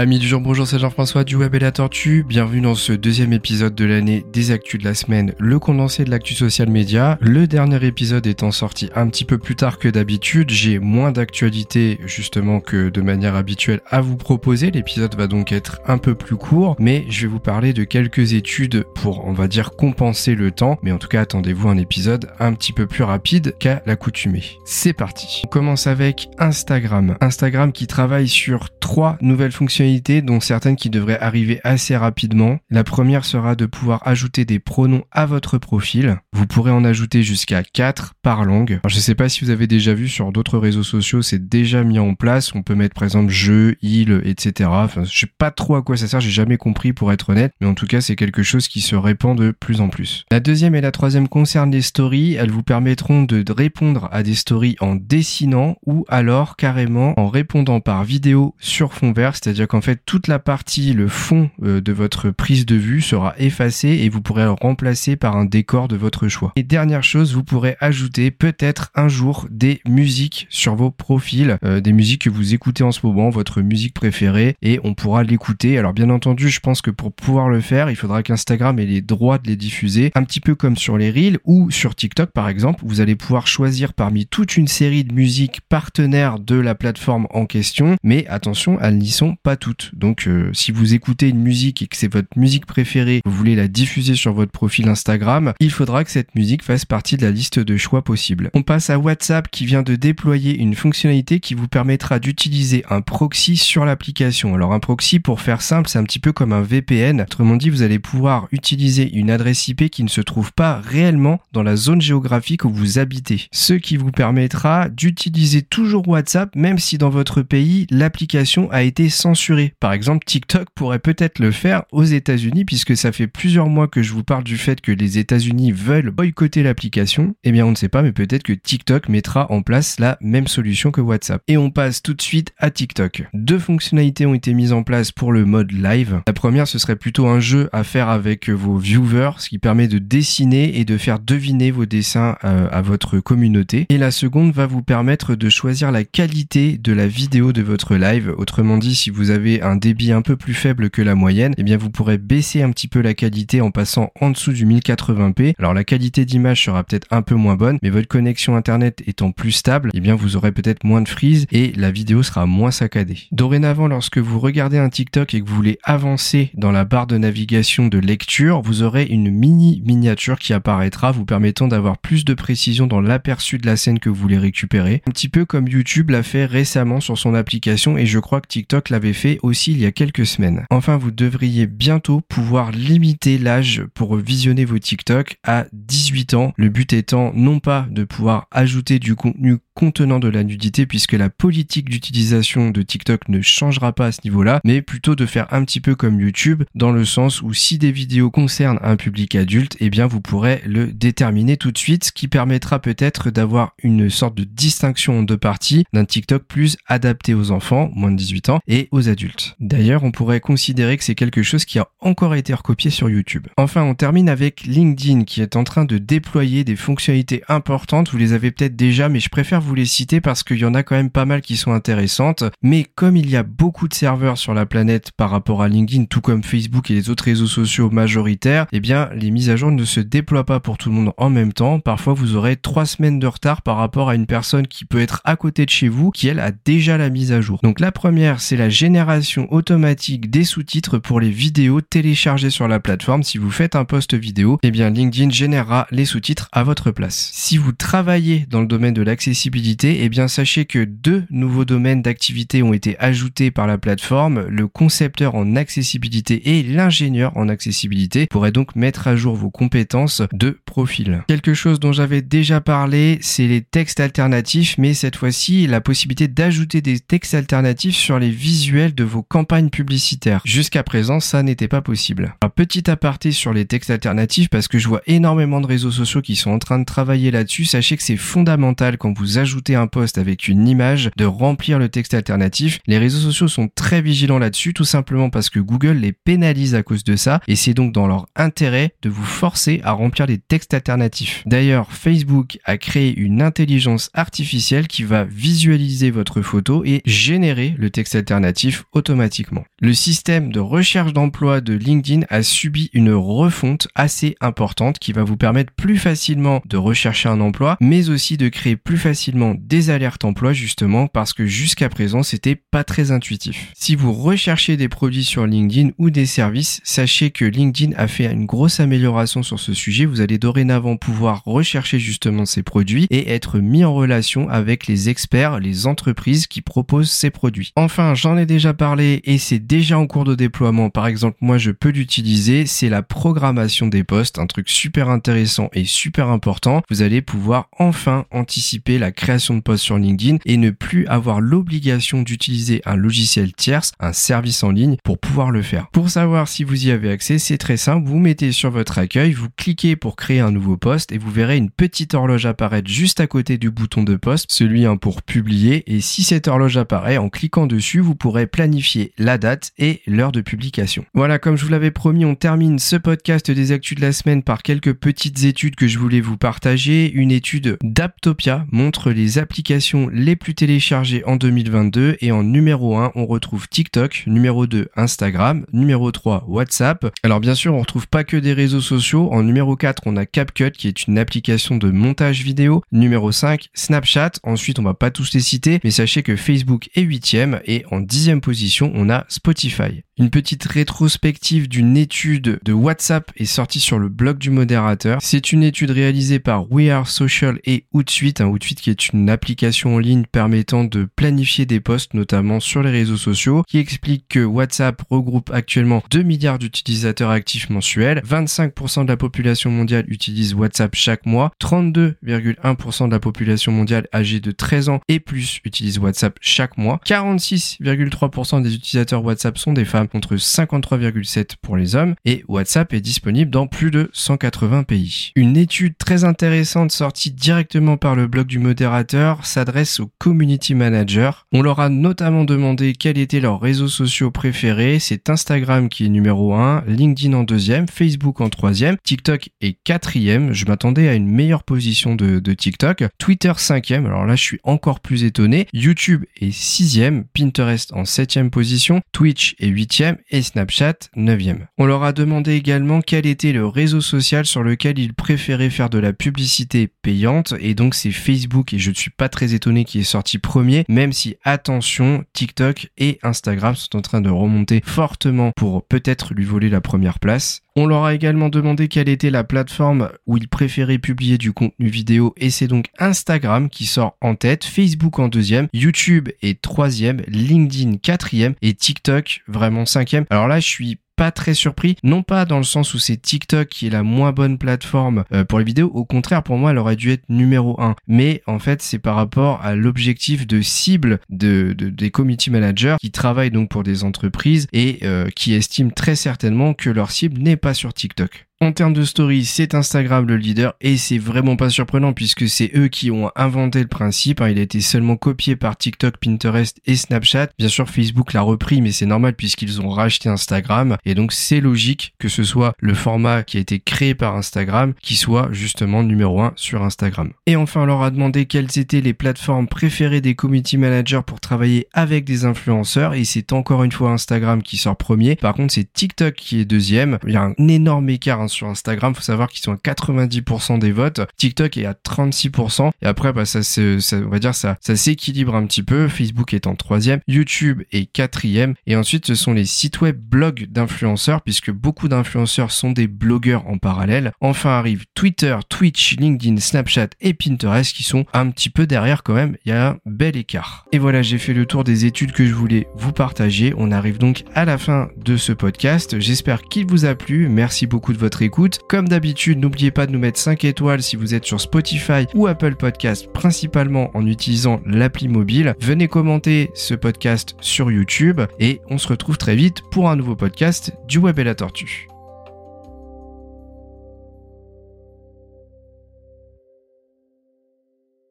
Amis du jour, bonjour, c'est Jean-François du Web et la Tortue. Bienvenue dans ce deuxième épisode de l'année des Actus de la semaine, le condensé de l'actu social média. Le dernier épisode étant sorti un petit peu plus tard que d'habitude, j'ai moins d'actualités justement que de manière habituelle à vous proposer. L'épisode va donc être un peu plus court, mais je vais vous parler de quelques études pour, on va dire, compenser le temps. Mais en tout cas, attendez-vous un épisode un petit peu plus rapide qu'à l'accoutumée. C'est parti. On commence avec Instagram. Instagram qui travaille sur trois nouvelles fonctionnalités dont certaines qui devraient arriver assez rapidement. La première sera de pouvoir ajouter des pronoms à votre profil. Vous pourrez en ajouter jusqu'à 4 par langue. Alors, je ne sais pas si vous avez déjà vu sur d'autres réseaux sociaux, c'est déjà mis en place. On peut mettre par exemple je, il, etc. Enfin, je sais pas trop à quoi ça sert, j'ai jamais compris pour être honnête, mais en tout cas c'est quelque chose qui se répand de plus en plus. La deuxième et la troisième concernent les stories. Elles vous permettront de répondre à des stories en dessinant ou alors carrément en répondant par vidéo sur fond vert, c'est-à-dire qu'en en fait toute la partie, le fond euh, de votre prise de vue sera effacé et vous pourrez le remplacer par un décor de votre choix. Et dernière chose, vous pourrez ajouter peut-être un jour des musiques sur vos profils, euh, des musiques que vous écoutez en ce moment, votre musique préférée, et on pourra l'écouter. Alors bien entendu, je pense que pour pouvoir le faire, il faudra qu'Instagram ait les droits de les diffuser, un petit peu comme sur les Reels ou sur TikTok par exemple. Vous allez pouvoir choisir parmi toute une série de musiques partenaires de la plateforme en question, mais attention, elles n'y sont pas toutes. Donc euh, si vous écoutez une musique et que c'est votre musique préférée, vous voulez la diffuser sur votre profil Instagram, il faudra que cette musique fasse partie de la liste de choix possibles. On passe à WhatsApp qui vient de déployer une fonctionnalité qui vous permettra d'utiliser un proxy sur l'application. Alors un proxy pour faire simple, c'est un petit peu comme un VPN. Autrement dit, vous allez pouvoir utiliser une adresse IP qui ne se trouve pas réellement dans la zone géographique où vous habitez. Ce qui vous permettra d'utiliser toujours WhatsApp même si dans votre pays l'application a été censurée par exemple, TikTok pourrait peut-être le faire aux États-Unis puisque ça fait plusieurs mois que je vous parle du fait que les États-Unis veulent boycotter l'application. Eh bien, on ne sait pas, mais peut-être que TikTok mettra en place la même solution que WhatsApp. Et on passe tout de suite à TikTok. Deux fonctionnalités ont été mises en place pour le mode live. La première, ce serait plutôt un jeu à faire avec vos viewers, ce qui permet de dessiner et de faire deviner vos dessins euh, à votre communauté. Et la seconde va vous permettre de choisir la qualité de la vidéo de votre live. Autrement dit, si vous avez un débit un peu plus faible que la moyenne, eh bien vous pourrez baisser un petit peu la qualité en passant en dessous du 1080p. Alors la qualité d'image sera peut-être un peu moins bonne, mais votre connexion internet étant plus stable, eh bien vous aurez peut-être moins de freeze et la vidéo sera moins saccadée. Dorénavant, lorsque vous regardez un TikTok et que vous voulez avancer dans la barre de navigation de lecture, vous aurez une mini miniature qui apparaîtra vous permettant d'avoir plus de précision dans l'aperçu de la scène que vous voulez récupérer. Un petit peu comme YouTube l'a fait récemment sur son application et je crois que TikTok l'avait fait aussi il y a quelques semaines. Enfin, vous devriez bientôt pouvoir limiter l'âge pour visionner vos TikTok à 18 ans. Le but étant non pas de pouvoir ajouter du contenu contenant de la nudité puisque la politique d'utilisation de TikTok ne changera pas à ce niveau-là, mais plutôt de faire un petit peu comme YouTube dans le sens où si des vidéos concernent un public adulte, eh bien vous pourrez le déterminer tout de suite, ce qui permettra peut-être d'avoir une sorte de distinction en deux parties d'un TikTok plus adapté aux enfants, moins de 18 ans, et aux adultes. D'ailleurs, on pourrait considérer que c'est quelque chose qui a encore été recopié sur YouTube. Enfin, on termine avec LinkedIn qui est en train de déployer des fonctionnalités importantes. Vous les avez peut-être déjà, mais je préfère vous les citer parce qu'il y en a quand même pas mal qui sont intéressantes. Mais comme il y a beaucoup de serveurs sur la planète par rapport à LinkedIn, tout comme Facebook et les autres réseaux sociaux majoritaires, eh bien, les mises à jour ne se déploient pas pour tout le monde en même temps. Parfois, vous aurez trois semaines de retard par rapport à une personne qui peut être à côté de chez vous, qui elle a déjà la mise à jour. Donc la première, c'est la génération automatique des sous-titres pour les vidéos téléchargées sur la plateforme. Si vous faites un post vidéo, eh bien, LinkedIn générera les sous-titres à votre place. Si vous travaillez dans le domaine de l'accessibilité eh bien sachez que deux nouveaux domaines d'activité ont été ajoutés par la plateforme. Le concepteur en accessibilité et l'ingénieur en accessibilité pourraient donc mettre à jour vos compétences de profil. Quelque chose dont j'avais déjà parlé, c'est les textes alternatifs, mais cette fois-ci la possibilité d'ajouter des textes alternatifs sur les visuels de vos campagnes publicitaires. Jusqu'à présent, ça n'était pas possible. Un petit aparté sur les textes alternatifs parce que je vois énormément de réseaux réseaux sociaux qui sont en train de travailler là-dessus, sachez que c'est fondamental quand vous ajoutez un post avec une image de remplir le texte alternatif. Les réseaux sociaux sont très vigilants là-dessus, tout simplement parce que Google les pénalise à cause de ça et c'est donc dans leur intérêt de vous forcer à remplir les textes alternatifs. D'ailleurs, Facebook a créé une intelligence artificielle qui va visualiser votre photo et générer le texte alternatif automatiquement. Le système de recherche d'emploi de LinkedIn a subi une refonte assez importante qui va vous permettre plus facilement de rechercher un emploi, mais aussi de créer plus facilement des alertes emploi justement parce que jusqu'à présent c'était pas très intuitif. Si vous recherchez des produits sur LinkedIn ou des services, sachez que LinkedIn a fait une grosse amélioration sur ce sujet. Vous allez dorénavant pouvoir rechercher justement ces produits et être mis en relation avec les experts, les entreprises qui proposent ces produits. Enfin, j'en ai déjà parlé et c'est déjà en cours de déploiement. Par exemple, moi je peux l'utiliser, c'est la programmation des postes, un truc super intéressant et super important. Vous allez pouvoir enfin anticiper la création de postes sur LinkedIn et ne plus avoir l'obligation d'utiliser un logiciel tierce, un service en ligne pour pouvoir le faire. Pour savoir si vous y avez accès, c'est très simple, vous mettez sur votre accueil, vous cliquez pour créer un nouveau poste et vous verrez une petite horloge apparaître juste à côté du bouton de poste, celui pour publier et si cette horloge apparaît, en cliquant dessus, vous pourrez planifier la date et l'heure de publication. Voilà, comme je vous l'avais promis, on termine ce podcast des actus de la semaine par quelques petites études que je voulais vous partager. Une étude d'Aptopia montre les applications les plus téléchargées en 2022 et en numéro 1, on retrouve TikTok, numéro 2, Instagram, numéro 3, WhatsApp. Alors bien sûr, on retrouve pas que des réseaux sociaux. En numéro 4, on a CapCut qui est une application de montage vidéo. Numéro 5, Snapchat. Ensuite, on va pas tous les citer, mais sachez que Facebook est 8 et en dixième position, on a Spotify. Une petite rétrospective d'une étude de WhatsApp est sortie sur le blog du modérateur. C'est une étude réalisée par We Are Social et Hootsuite, un qui est une application en ligne permettant de planifier des posts, notamment sur les réseaux sociaux, qui explique que WhatsApp regroupe actuellement 2 milliards d'utilisateurs actifs mensuels, 25% de la population mondiale utilise WhatsApp chaque mois, 32,1% de la population mondiale âgée de 13 ans et plus utilise WhatsApp chaque mois, 46,3% des utilisateurs WhatsApp sont des femmes contre 53,7 pour les hommes et WhatsApp est disponible dans plus de 180 pays. Une étude très intéressante sortie directement par le blog du modérateur s'adresse aux community managers. On leur a notamment demandé quels étaient leurs réseaux sociaux préférés. C'est Instagram qui est numéro 1, LinkedIn en deuxième, Facebook en troisième, TikTok est quatrième. Je m'attendais à une meilleure position de, de TikTok. Twitter cinquième. Alors là, je suis encore plus étonné. YouTube est sixième, Pinterest en septième position, Twitch est huitième et Snapchat 9e. On leur a demandé également quel était le réseau social sur lequel ils préféraient faire de la publicité payante et donc c'est Facebook et je ne suis pas très étonné qu'il est sorti premier même si attention TikTok et Instagram sont en train de remonter fortement pour peut-être lui voler la première place. On leur a également demandé quelle était la plateforme où ils préféraient publier du contenu vidéo et c'est donc Instagram qui sort en tête, Facebook en deuxième, YouTube est troisième, LinkedIn quatrième et TikTok vraiment cinquième. Alors là, je suis pas très surpris, non pas dans le sens où c'est TikTok qui est la moins bonne plateforme euh, pour les vidéos, au contraire pour moi elle aurait dû être numéro 1, mais en fait c'est par rapport à l'objectif de cible de, des community managers qui travaillent donc pour des entreprises et euh, qui estiment très certainement que leur cible n'est pas sur TikTok. En termes de story, c'est Instagram le leader et c'est vraiment pas surprenant puisque c'est eux qui ont inventé le principe. Hein. Il a été seulement copié par TikTok, Pinterest et Snapchat. Bien sûr, Facebook l'a repris, mais c'est normal puisqu'ils ont racheté Instagram et donc c'est logique que ce soit le format qui a été créé par Instagram qui soit justement numéro 1 sur Instagram. Et enfin, on leur a demandé quelles étaient les plateformes préférées des community managers pour travailler avec des influenceurs et c'est encore une fois Instagram qui sort premier. Par contre, c'est TikTok qui est deuxième. Il y a un énorme écart sur Instagram. Faut savoir qu'ils sont à 90% des votes. TikTok est à 36%. Et après, bah, ça, ça, on va dire, ça, ça s'équilibre un petit peu. Facebook est en troisième. YouTube est quatrième. Et ensuite, ce sont les sites web blogs d'influenceurs, puisque beaucoup d'influenceurs sont des blogueurs en parallèle. Enfin arrive Twitter, Twitch, LinkedIn, Snapchat et Pinterest qui sont un petit peu derrière quand même. Il y a un bel écart. Et voilà, j'ai fait le tour des études que je voulais vous partager. On arrive donc à la fin de ce podcast. J'espère qu'il vous a plu. Merci beaucoup de écoute. Comme d'habitude, n'oubliez pas de nous mettre 5 étoiles si vous êtes sur Spotify ou Apple Podcast, principalement en utilisant l'appli mobile. Venez commenter ce podcast sur YouTube et on se retrouve très vite pour un nouveau podcast du Web et la Tortue.